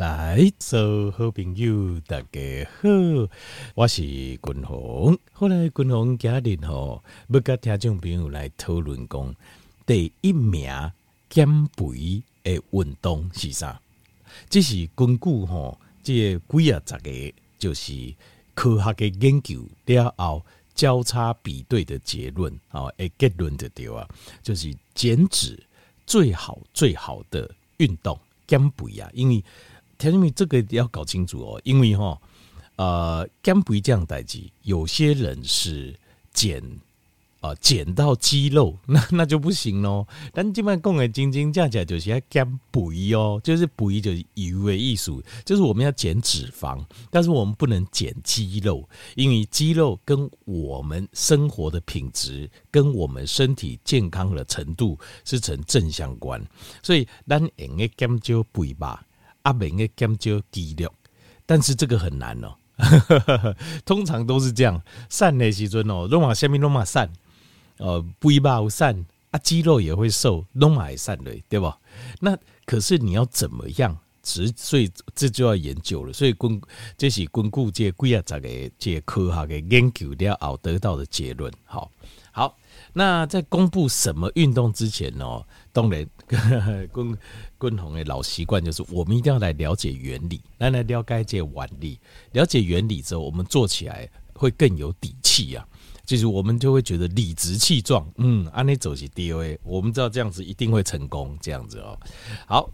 来，所有好朋友大家好，我是君鸿。后来君鸿家人吼，要跟听众朋友来讨论讲，第一名减肥的运动是啥？这是根据吼，这几啊十个就是科学的研究了后交叉比对的结论啊，诶，结论的对啊，就是减脂最好最好的运动减肥啊，因为。田中这个要搞清楚哦，因为哈，呃，减肥这样代志，有些人是减啊减到肌肉，那那就不行喽。但基本上讲的斤斤价价就是要减肥哦，就是肥就是油的艺术，就是我们要减脂肪，但是我们不能减肌肉，因为肌肉跟我们生活的品质跟我们身体健康的程度是成正相关，所以咱应该减少肥吧。阿明的减少肌肉，但是这个很难哦。通常都是这样，散的时阵哦，拢嘛下面拢嘛散，呃，肥肉散啊，肌肉也会瘦，拢嘛会散的，对吧？那可是你要怎么样？只所以这就要研究了。所以根这是根据这几啊十个这科学的研究了后得到的结论。好，好，那在公布什么运动之前呢？当然，跟跟同的老习惯就是，我们一定要来了解原理，来来了解这原理。了解原理之后，我们做起来会更有底气啊！就是我们就会觉得理直气壮，嗯，按呢走起 DOA，我们知道这样子一定会成功，这样子哦。好，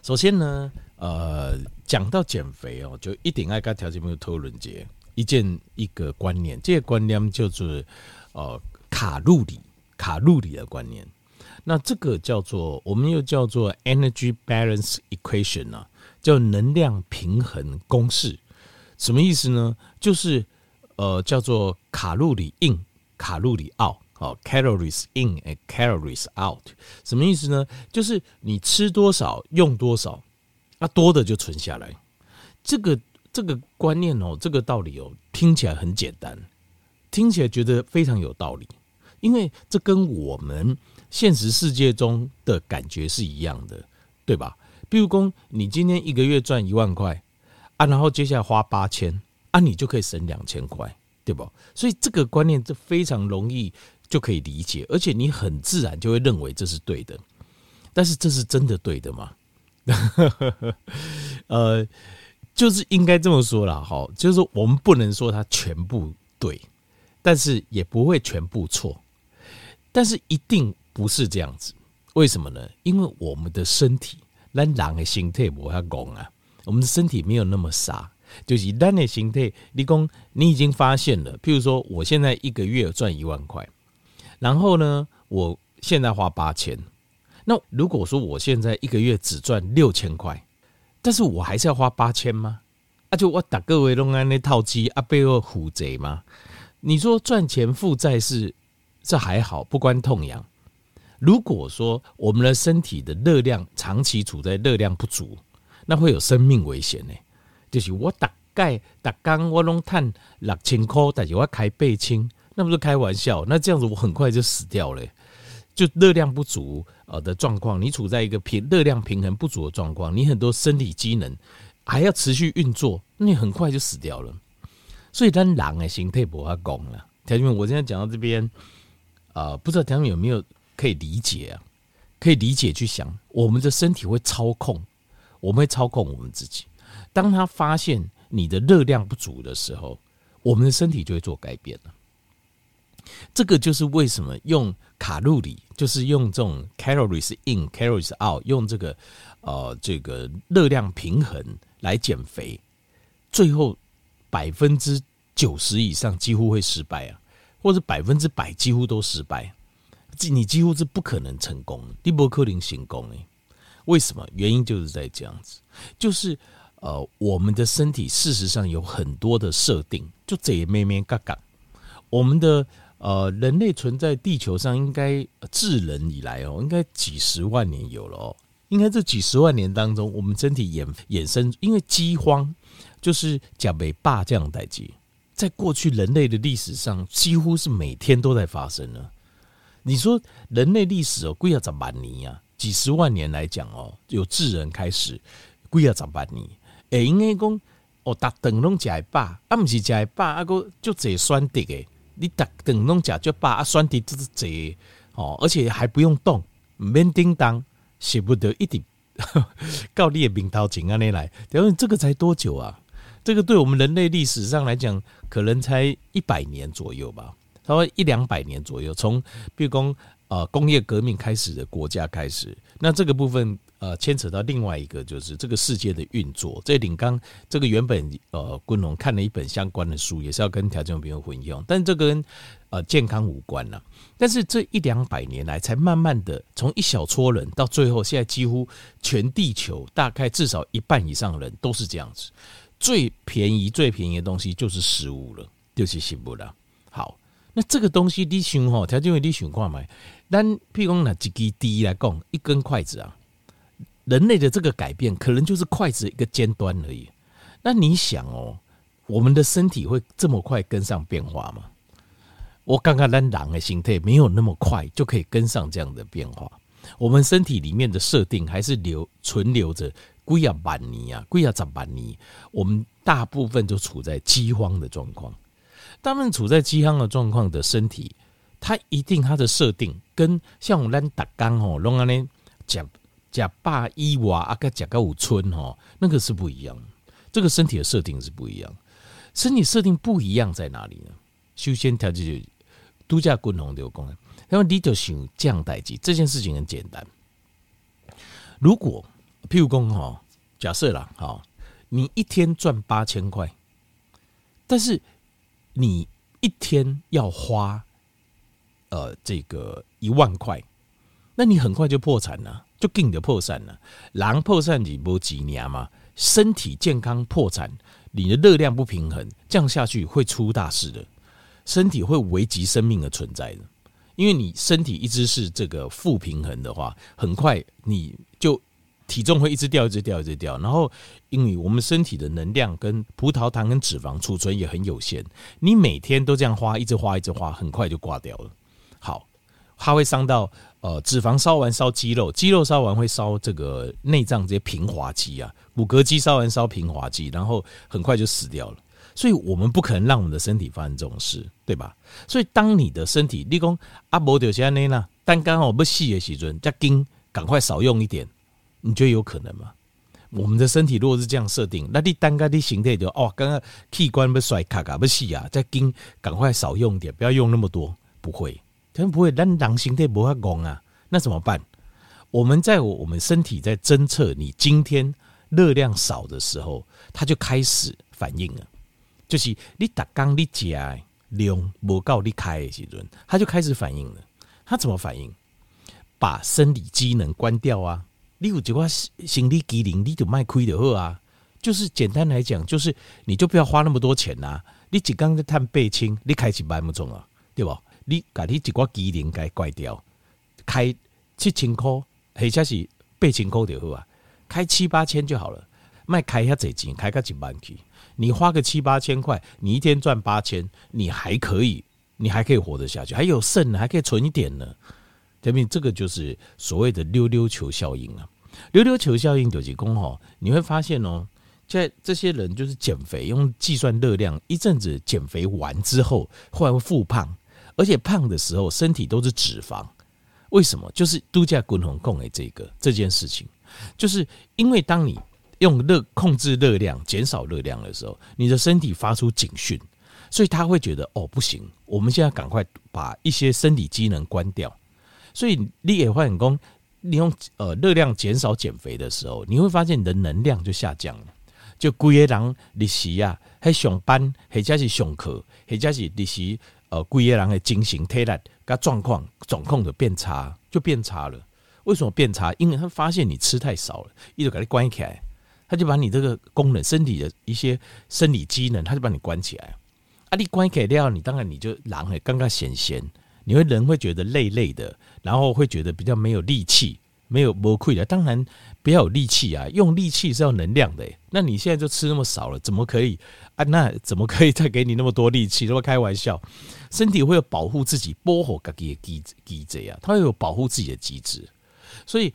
首先呢，呃，讲到减肥哦，就一定爱跟条件没有讨论节一件一个观念，这个观念就是呃卡路里，卡路里的观念。那这个叫做，我们又叫做 energy balance equation 啊，叫能量平衡公式，什么意思呢？就是呃，叫做卡路里 in，卡路里 out，哦，calories in and calories out，什么意思呢？就是你吃多少用多少，啊，多的就存下来。这个这个观念哦，这个道理哦，听起来很简单，听起来觉得非常有道理，因为这跟我们。现实世界中的感觉是一样的，对吧？比如说，你今天一个月赚一万块啊，然后接下来花八千啊，你就可以省两千块，对吧？所以这个观念就非常容易就可以理解，而且你很自然就会认为这是对的。但是这是真的对的吗？呃，就是应该这么说啦，哈，就是我们不能说它全部对，但是也不会全部错，但是一定。不是这样子，为什么呢？因为我们的身体，咱人的心态不要讲啊，我们的身体没有那么傻，就是咱的心态。你讲，你已经发现了，譬如说，我现在一个月赚一万块，然后呢，我现在花八千，那如果说我现在一个月只赚六千块，但是我还是要花八千吗？啊，就我打各位弄安那套机啊，背后虎贼吗？你说赚钱负债是这还好，不关痛痒。如果说我们的身体的热量长期处在热量不足，那会有生命危险呢。就是我大概大刚我拢赚六千块，但是我开八千，那不是开玩笑？那这样子我很快就死掉了。就热量不足呃的状况，你处在一个平热量平衡不足的状况，你很多身体机能还要持续运作，那你很快就死掉了。所以，咱狼的心态不要讲了。条件我现在讲到这边，啊，不知道条件有没有？可以理解啊，可以理解去想，我们的身体会操控，我们会操控我们自己。当他发现你的热量不足的时候，我们的身体就会做改变了。这个就是为什么用卡路里，就是用这种 calories in calories out，用这个呃这个热量平衡来减肥，最后百分之九十以上几乎会失败啊，或者百分之百几乎都失败。你几乎是不可能成功，的。蒂伯克林行功诶。为什么？原因就是在这样子，就是呃，我们的身体事实上有很多的设定，就这一咩咩嘎嘎。我们的呃，人类存在地球上应该自人以来哦，应该几十万年有了哦。应该这几十万年当中，我们身体衍衍生，因为饥荒就是甲北霸这样代际，在过去人类的历史上，几乎是每天都在发生呢。你说人类历史哦，贵要怎么年呀？几十万年来讲哦，有智人开始几啊十万年，会应该讲哦，逐顿拢食会饱，啊，毋是食会饱，啊，阁足侪选择诶，你逐顿拢食足饱，啊，选择足侪哦，而且还不用动，毋免叮当，舍不得一点，到你的面头前安尼来，请问这个才多久啊？这个对我们人类历史上来讲，可能才一百年左右吧，差不多一两百年左右。从比如讲，呃，工业革命开始的国家开始，那这个部分呃，牵扯到另外一个就是这个世界的运作。这领刚这个原本呃，昆龙看了一本相关的书，也是要跟条件朋友混用，但这跟呃健康无关了。但是这一两百年来，才慢慢的从一小撮人到最后，现在几乎全地球大概至少一半以上的人都是这样子。最便宜、最便宜的东西就是食物了，就是食物了。好，那这个东西你想吼，条件为你想看嘛？但譬如讲拿几滴滴来讲，一根筷子啊，人类的这个改变可能就是筷子一个尖端而已。那你想哦，我们的身体会这么快跟上变化吗？我刚刚咱狼的形态没有那么快就可以跟上这样的变化。我们身体里面的设定还是留存留着。几啊万年啊，几啊十万年，我们大部分都处在饥荒的状况。他们处在饥荒的状况的身体，它一定它的设定跟像我们打刚吼，拢安尼食食饱以外啊，个食个有春吼，那个是不一样。这个身体的设定是不一样。身体设定不一样在哪里呢？首先，条件就度假滚红流工，因为你就想降代志，这件事情很简单。如果譬如讲哈，假设啦，好，你一天赚八千块，但是你一天要花呃这个一万块，那你很快就破产了，就给你的破产了。狼破产你不几年嘛？身体健康破产，你的热量不平衡，这样下去会出大事的，身体会危及生命的存在的。因为你身体一直是这个负平衡的话，很快你就。体重会一直掉，一直掉，一直掉。然后，因为我们身体的能量跟葡萄糖跟脂肪储存也很有限，你每天都这样花，一直花，一直花，很快就挂掉了。好，它会伤到呃脂肪烧完烧肌肉，肌肉烧完会烧这个内脏这些平滑肌啊，骨骼肌烧完烧平滑肌，然后很快就死掉了。所以我们不可能让我们的身体发生这种事，对吧？所以当你的身体，你讲阿伯丢下那呢，但刚好不细的时阵，加紧赶快少用一点。你觉得有可能吗？我们的身体如果是这样设定，那你单个的形态就哦，刚刚器官不衰卡卡不细啊，再紧赶快少用点，不要用那么多，不会，真不会。但人形态不会讲啊，那怎么办？我们在我们身体在侦测你今天热量少的时候，它就开始反应了，就是你打刚你加量不够你开的时阵，它就开始反应了。它怎么反应？把生理机能关掉啊。你有一寡心理机能，你就卖亏的货啊！就是简单来讲，就是你就不要花那么多钱呐、啊。你一刚在探背清，你开几百么钟啊？对不？你把你一寡机能给关掉，开七千块，或者是八千块就好啊。开七八千就好了，卖开一下这钱，开个几万去。你花个七八千块，你一天赚八千，你还可以，你还可以活得下去，还有剩，还可以存一点呢。这边这个就是所谓的溜溜球效应啊，溜溜球效应就是讲吼，你会发现哦，在这些人就是减肥用计算热量，一阵子减肥完之后，后来会复胖，而且胖的时候身体都是脂肪，为什么？就是度假滚红供给这个这件事情，就是因为当你用热控制热量、减少热量的时候，你的身体发出警讯，所以他会觉得哦不行，我们现在赶快把一些生理机能关掉。所以你也会很功，你用呃热量减少减肥的时候，你会发现你的能量就下降了。就规个人你是啊，还上班，或者是上课，或者是你是呃规个人的精神体力跟状况状况就变差，就变差了。为什么变差？因为他发现你吃太少了，一直给你关起来，他就把你这个功能、身体的一些生理机能，他就把你关起来。啊，你关起来了，你当然你就人会刚刚显现。你会人会觉得累累的，然后会觉得比较没有力气，没有无愧的。当然不要有力气啊，用力气是要能量的。那你现在就吃那么少了，怎么可以啊？那怎么可以再给你那么多力气？那么开玩笑，身体会有保护自己、保护自己的机机制啊，它会有保护自己的机制。所以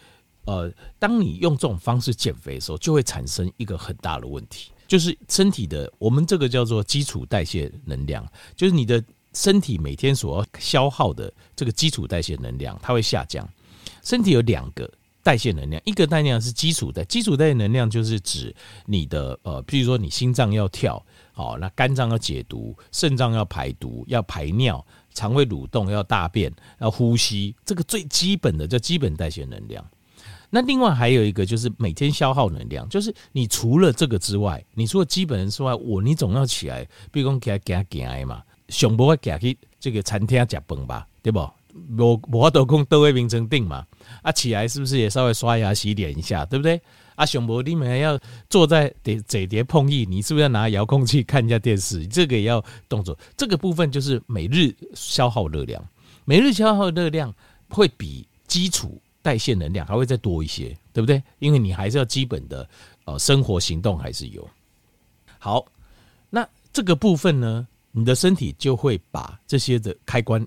呃，当你用这种方式减肥的时候，就会产生一个很大的问题，就是身体的我们这个叫做基础代谢能量，就是你的身体每天所消耗的这个基础代谢能量，它会下降。身体有两个代谢能量，一个代谢能量是基础代，基础代谢能量就是指你的呃，譬如说你心脏要跳，好，那肝脏要解毒，肾脏要排毒，要排尿，肠胃蠕动，要大便，要呼吸，这个最基本的叫基本代谢能量。那另外还有一个就是每天消耗能量，就是你除了这个之外，你除了基本之外，我你总要起来，比如讲给他给他嘛，上不会给去这个餐厅吃饭吧，对不？我我都讲都会名成定嘛，啊起来是不是也稍微刷牙洗脸一下，对不对？啊上不你们还要坐在这这碟碰椅，你是不是要拿遥控器看一下电视？这个也要动作，这个部分就是每日消耗热量，每日消耗热量会比基础。代谢能量还会再多一些，对不对？因为你还是要基本的呃生活行动还是有。好，那这个部分呢，你的身体就会把这些的开关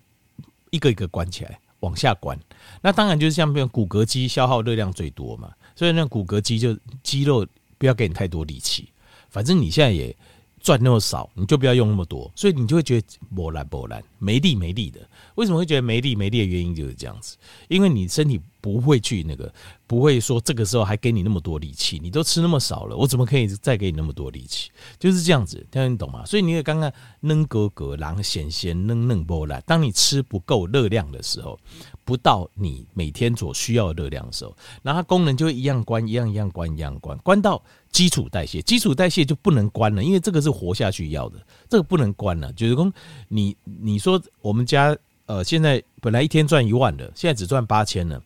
一个一个关起来，往下关。那当然就是像比如骨骼肌消耗热量最多嘛，所以那骨骼肌就肌肉不要给你太多力气，反正你现在也赚那么少，你就不要用那么多，所以你就会觉得波澜波澜没力没力的。为什么会觉得没力没力的原因就是这样子，因为你身体。不会去那个，不会说这个时候还给你那么多力气，你都吃那么少了，我怎么可以再给你那么多力气？就是这样子，听得你懂吗？所以你也刚刚扔格格，然后咸咸嫩嫩波来。当你吃不够热量的时候，不到你每天所需要的热量的时候，然后它功能就会一样关，一样一样关，一样关，关到基础代谢，基础代谢就不能关了，因为这个是活下去要的，这个不能关了。就是说，你你说我们家呃现在本来一天赚一万的，现在只赚八千了。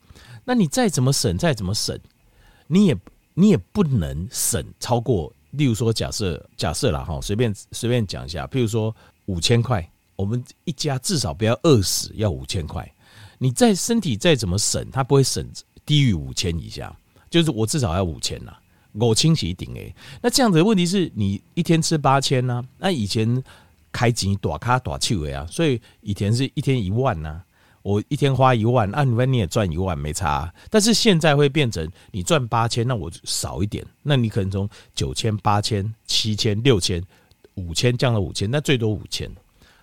那你再怎么省，再怎么省，你也你也不能省超过，例如说假设假设啦哈，随便随便讲一下，譬如说五千块，我们一家至少不要饿死，要五千块。你在身体再怎么省，它不会省低于五千以下，就是我至少要五千呐，我清洗顶诶。那这样子的问题是你一天吃八千呐，那以前开钱大卡大手的啊，所以以前是一天一万呐、我一天花一万，啊，你问你也赚一万，没差。但是现在会变成你赚八千，那我少一点，那你可能从九千、八千、七千、六千、五千降到五千，那最多五千。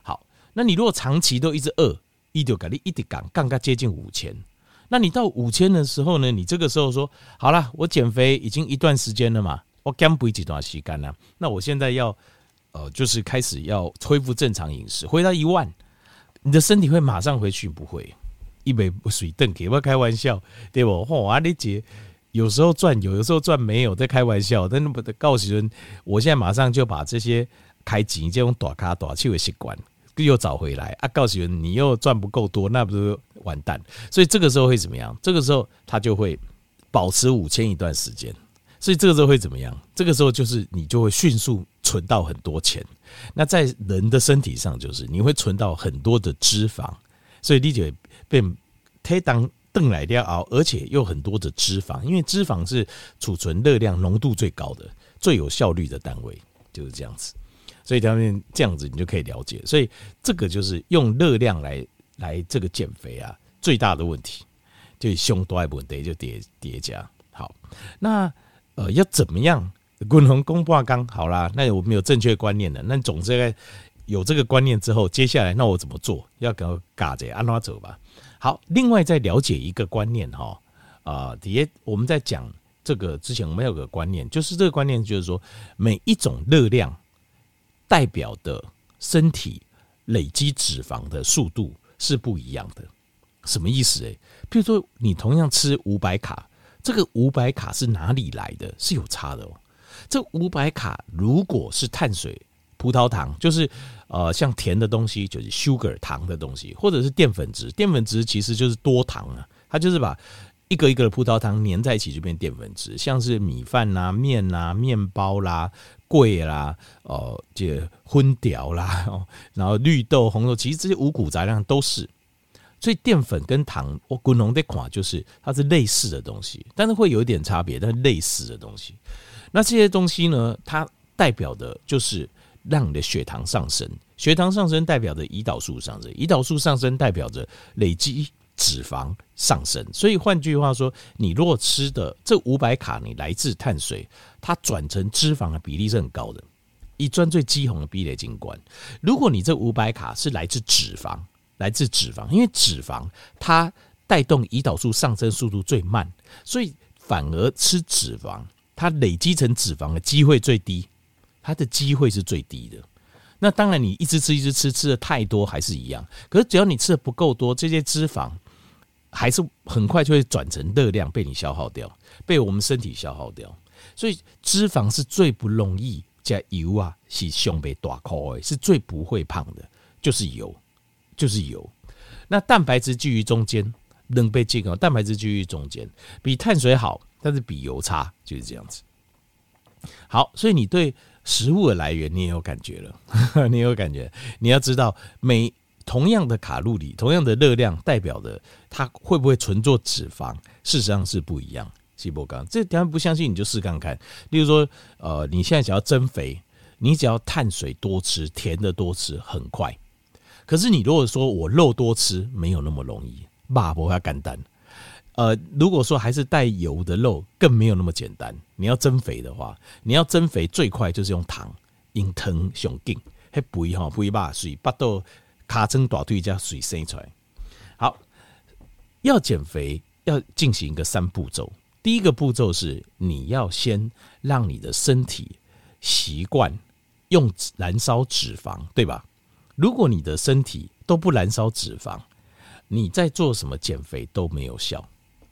好，那你如果长期都一直饿，一丢给你一直杠杠杠接近五千，那你到五千的时候呢？你这个时候说好了，我减肥已经一段时间了嘛，我减肥几段时间了，那我现在要呃，就是开始要恢复正常饮食，回到一万。你的身体会马上回去？不会，一杯水炖给我开玩笑，对不？嚯，阿里姐有时候赚有，有时候赚没有，在开玩笑。但那不得告诉人，我现在马上就把这些开钱这种大卡大气的习惯又找回来啊！告诉人，你又赚不够多，那不是完蛋？所以这个时候会怎么样？这个时候他就会保持五千一段时间。所以这个时候会怎么样？这个时候就是你就会迅速存到很多钱。那在人的身体上，就是你会存到很多的脂肪，所以你就被推当邓来掉熬，而且又很多的脂肪，因为脂肪是储存热量浓度最高的、最有效率的单位，就是这样子。所以他们这样子，你就可以了解。所以这个就是用热量来来这个减肥啊，最大的问题就胸多一部分就叠叠加。好，那呃要怎么样？滚红公挂刚好啦，那我们有正确观念的，那总之有这个观念之后，接下来那我怎么做？要给我嘎着按哪走吧。好，另外再了解一个观念哈，啊，底下我们在讲这个之前，我们有个观念，就是这个观念就是说，每一种热量代表的身体累积脂肪的速度是不一样的。什么意思？诶，譬如说你同样吃五百卡，这个五百卡是哪里来的？是有差的哦。这五百卡如果是碳水、葡萄糖，就是呃像甜的东西，就是 sugar 糖的东西，或者是淀粉质。淀粉质其实就是多糖啊，它就是把一个一个的葡萄糖粘在一起就变淀粉质，像是米饭啦、面啦、面包啦、桂啦、哦这荤条啦，然后绿豆、红豆，其实这些五谷杂粮都是。所以淀粉跟糖，我滚龙的款就是它是类似的东西，但是会有一点差别，但是类似的东西。那这些东西呢？它代表的就是让你的血糖上升，血糖上升代表着胰岛素上升，胰岛素上升代表着累积脂肪上升。所以换句话说，你如果吃的这五百卡，你来自碳水，它转成脂肪的比例是很高的。以专最基红的壁垒景观，如果你这五百卡是来自脂肪，来自脂肪，因为脂肪它带动胰岛素上升速度最慢，所以反而吃脂肪，它累积成脂肪的机会最低，它的机会是最低的。那当然，你一直吃一直吃，吃的太多还是一样。可是只要你吃的不够多，这些脂肪还是很快就会转成热量被你消耗掉，被我们身体消耗掉。所以脂肪是最不容易。加油啊，是胸背大块，是最不会胖的，就是油，就是油。那蛋白质居于中间，能被健康蛋白质居于中间，比碳水好，但是比油差，就是这样子。好，所以你对食物的来源你也有感觉了，你也有感觉。你要知道，每同样的卡路里，同样的热量，代表的它会不会存做脂肪，事实上是不一样。细胞刚，这当然不相信，你就试看看。例如说，呃，你现在想要增肥，你只要碳水多吃，甜的多吃，很快。可是你如果说我肉多吃，没有那么容易，马不会简单。呃，如果说还是带油的肉，更没有那么简单。你要增肥的话，你要增肥最快就是用糖，用糖上劲，还肥哈肥把水，把到卡成大腿加水生出来。好，要减肥要进行一个三步骤。第一个步骤是，你要先让你的身体习惯用燃烧脂肪，对吧？如果你的身体都不燃烧脂肪，你在做什么减肥都没有效。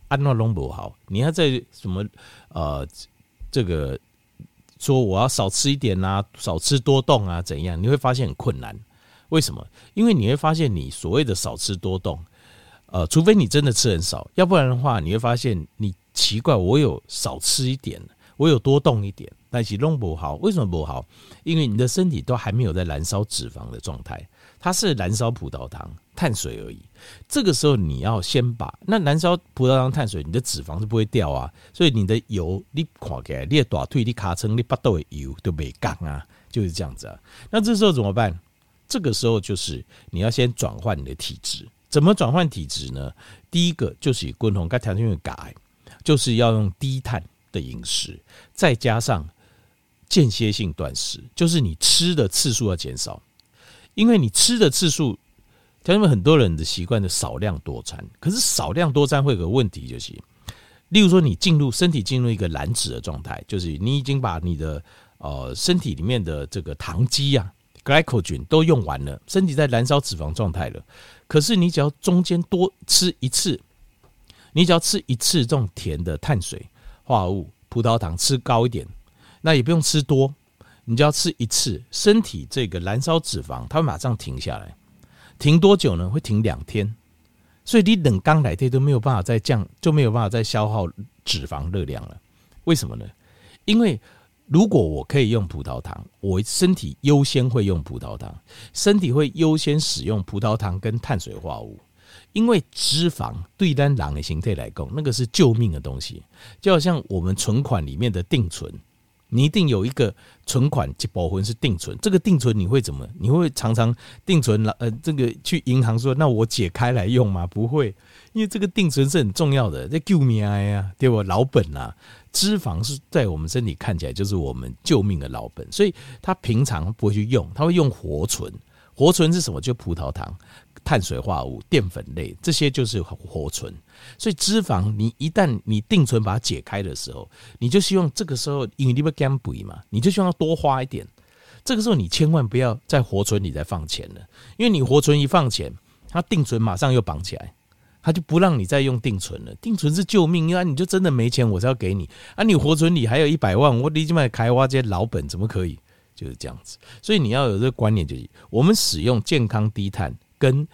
安诺龙不好，你要在什么呃，这个说我要少吃一点啊，少吃多动啊，怎样？你会发现很困难。为什么？因为你会发现，你所谓的少吃多动，呃，除非你真的吃很少，要不然的话，你会发现你。奇怪，我有少吃一点，我有多动一点，但是弄不好。为什么不好？因为你的身体都还没有在燃烧脂肪的状态，它是燃烧葡萄糖、碳水而已。这个时候你要先把那燃烧葡萄糖、碳水，你的脂肪是不会掉啊。所以你的油，你看起来，你的大腿、你卡成、你巴肚的油都没降啊，就是这样子啊。那这时候怎么办？这个时候就是你要先转换你的体质。怎么转换体质呢？第一个就是滚红跟条件改。就是要用低碳的饮食，再加上间歇性断食，就是你吃的次数要减少，因为你吃的次数，他们很多人的习惯是少量多餐，可是少量多餐会有个问题，就是，例如说你进入身体进入一个燃脂的状态，就是你已经把你的呃身体里面的这个糖基啊，glycogen 都用完了，身体在燃烧脂肪状态了，可是你只要中间多吃一次。你只要吃一次这种甜的碳水化合物，葡萄糖吃高一点，那也不用吃多，你只要吃一次，身体这个燃烧脂肪，它会马上停下来。停多久呢？会停两天。所以你等刚来这都没有办法再降，就没有办法再消耗脂肪热量了。为什么呢？因为如果我可以用葡萄糖，我身体优先会用葡萄糖，身体会优先使用葡萄糖跟碳水化合物。因为脂肪对单狼的形态来讲，那个是救命的东西，就好像我们存款里面的定存，你一定有一个存款及保魂是定存。这个定存你会怎么？你会常常定存了？呃，这个去银行说，那我解开来用吗？不会，因为这个定存是很重要的，这救命呀，对我？老本啊，脂肪是在我们身体看起来就是我们救命的老本，所以他平常不会去用，他会用活存。活存是什么？就葡萄糖。碳水化合物、淀粉类，这些就是活存。所以脂肪，你一旦你定存把它解开的时候，你就希望这个时候，因为你不减肥嘛，你就希望多花一点。这个时候，你千万不要在活存里再放钱了，因为你活存一放钱，它定存马上又绑起来，它就不让你再用定存了。定存是救命，因为你就真的没钱，我才要给你啊！你活存里还有一百万，我立即买开挖这些老本，怎么可以？就是这样子。所以你要有这个观念，就是我们使用健康低碳。跟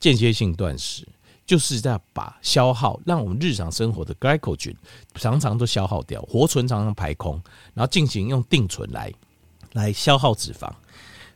间歇性断食，就是在把消耗，让我们日常生活的 glycogen 常常都消耗掉，活存常常排空，然后进行用定存来来消耗脂肪。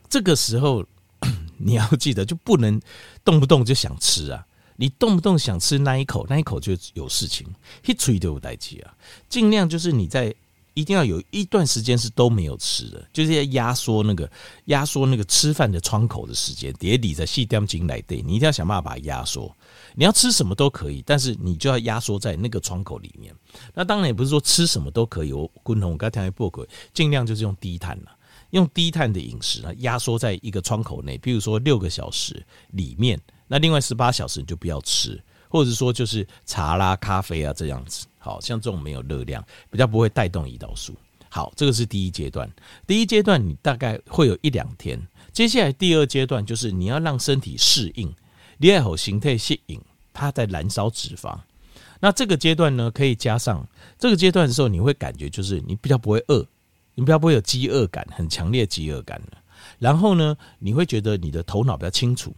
这个时候 你要记得，就不能动不动就想吃啊！你动不动想吃那一口，那一口就有事情，一吹都有代志啊！尽量就是你在一定要有一段时间是都没有吃的，就是要压缩那个压缩那个吃饭的窗口的时间。叠底在细点进来对，你一定要想办法把它压缩。你要吃什么都可以，但是你就要压缩在那个窗口里面。那当然也不是说吃什么都可以。我滚筒，我刚才报过，尽量就是用低碳了，用低碳的饮食呢，压缩在一个窗口内，比如说六个小时里面，那另外十八小时你就不要吃，或者说就是茶啦、咖啡啊这样子。好像这种没有热量，比较不会带动胰岛素。好，这个是第一阶段。第一阶段你大概会有一两天。接下来第二阶段就是你要让身体适应，你要有形态适应，它在燃烧脂肪。那这个阶段呢，可以加上这个阶段的时候，你会感觉就是你比较不会饿，你比较不会有饥饿感，很强烈饥饿感。然后呢，你会觉得你的头脑比较清楚，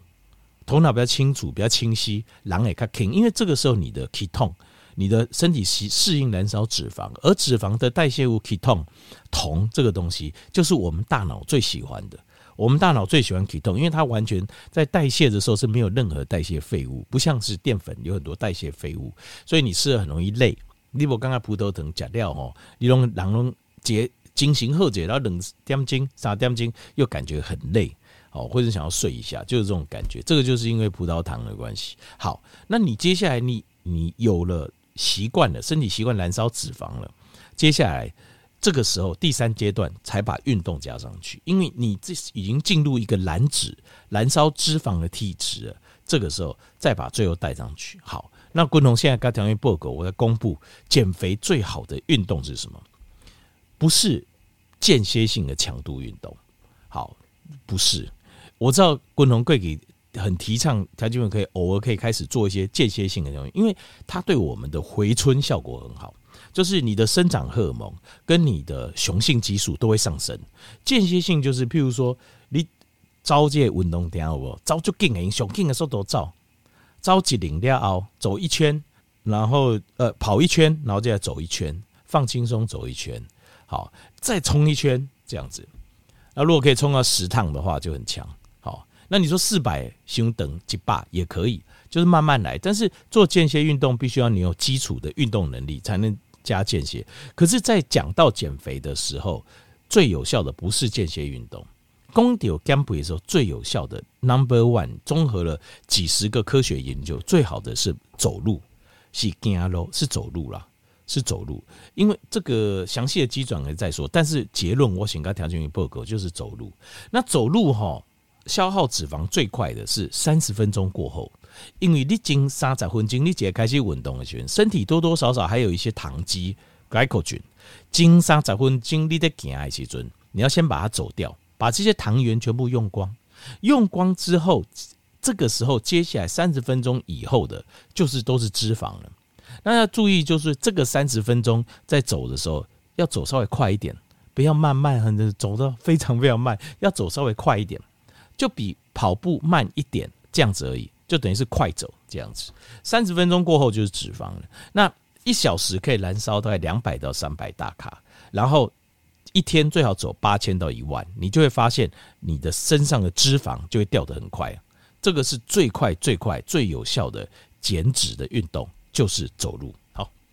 头脑比较清楚，比较清晰，狼也较轻，因为这个时候你的 ketone。你的身体适适应燃烧脂肪，而脂肪的代谢物 ketone 酮这个东西，就是我们大脑最喜欢的。我们大脑最喜欢 ketone，因为它完全在代谢的时候是没有任何代谢废物，不像是淀粉有很多代谢废物，所以你吃了很容易累。你我刚刚葡萄糖假料哦，你用两种节进行后解，然后冷点睛、三点睛又感觉很累哦，或者想要睡一下，就是这种感觉。这个就是因为葡萄糖的关系。好，那你接下来你你有了。习惯了，身体习惯燃烧脂肪了。接下来这个时候，第三阶段才把运动加上去，因为你这已经进入一个燃脂、燃烧脂肪的体质了。这个时候再把最后带上去。好，那滚筒现在刚讲完报告，我在公布减肥最好的运动是什么？不是间歇性的强度运动。好，不是。我知道滚筒贵给。很提倡他基本可以偶尔可以开始做一些间歇性的东西，因为它对我们的回春效果很好。就是你的生长荷尔蒙跟你的雄性激素都会上升。间歇性就是譬如说你招这运动点好不？招就劲很雄劲的时候都招，招几零两后走一圈，然后呃跑一圈，然后再走一圈，放轻松走一圈，好，再冲一圈这样子。那如果可以冲到十趟的话，就很强。那你说四百胸等几把也可以，就是慢慢来。但是做间歇运动必须要你有基础的运动能力才能加间歇。可是，在讲到减肥的时候，最有效的不是间歇运动。公牛减肥的时候最有效的 Number One，综合了几十个科学研究，最好的是走路，是走路，是走路啦，是走路。因为这个详细的机转可以再说，但是结论我想跟条件与报告就是走路。那走路哈。消耗脂肪最快的是三十分钟过后，因为你经三十分经你解开始运动的时候，身体多多少少还有一些糖基 glycogen。经三十分钟你在行的时阵，你要先把它走掉，把这些糖原全部用光。用光之后，这个时候接下来三十分钟以后的，就是都是脂肪了。那要注意，就是这个三十分钟在走的时候，要走稍微快一点，不要慢慢很走的非常非常慢，要走稍微快一点。就比跑步慢一点，这样子而已，就等于是快走这样子。三十分钟过后就是脂肪了。那一小时可以燃烧大概两百到三百大卡，然后一天最好走八千到一万，你就会发现你的身上的脂肪就会掉得很快。这个是最快最快最有效的减脂的运动，就是走路。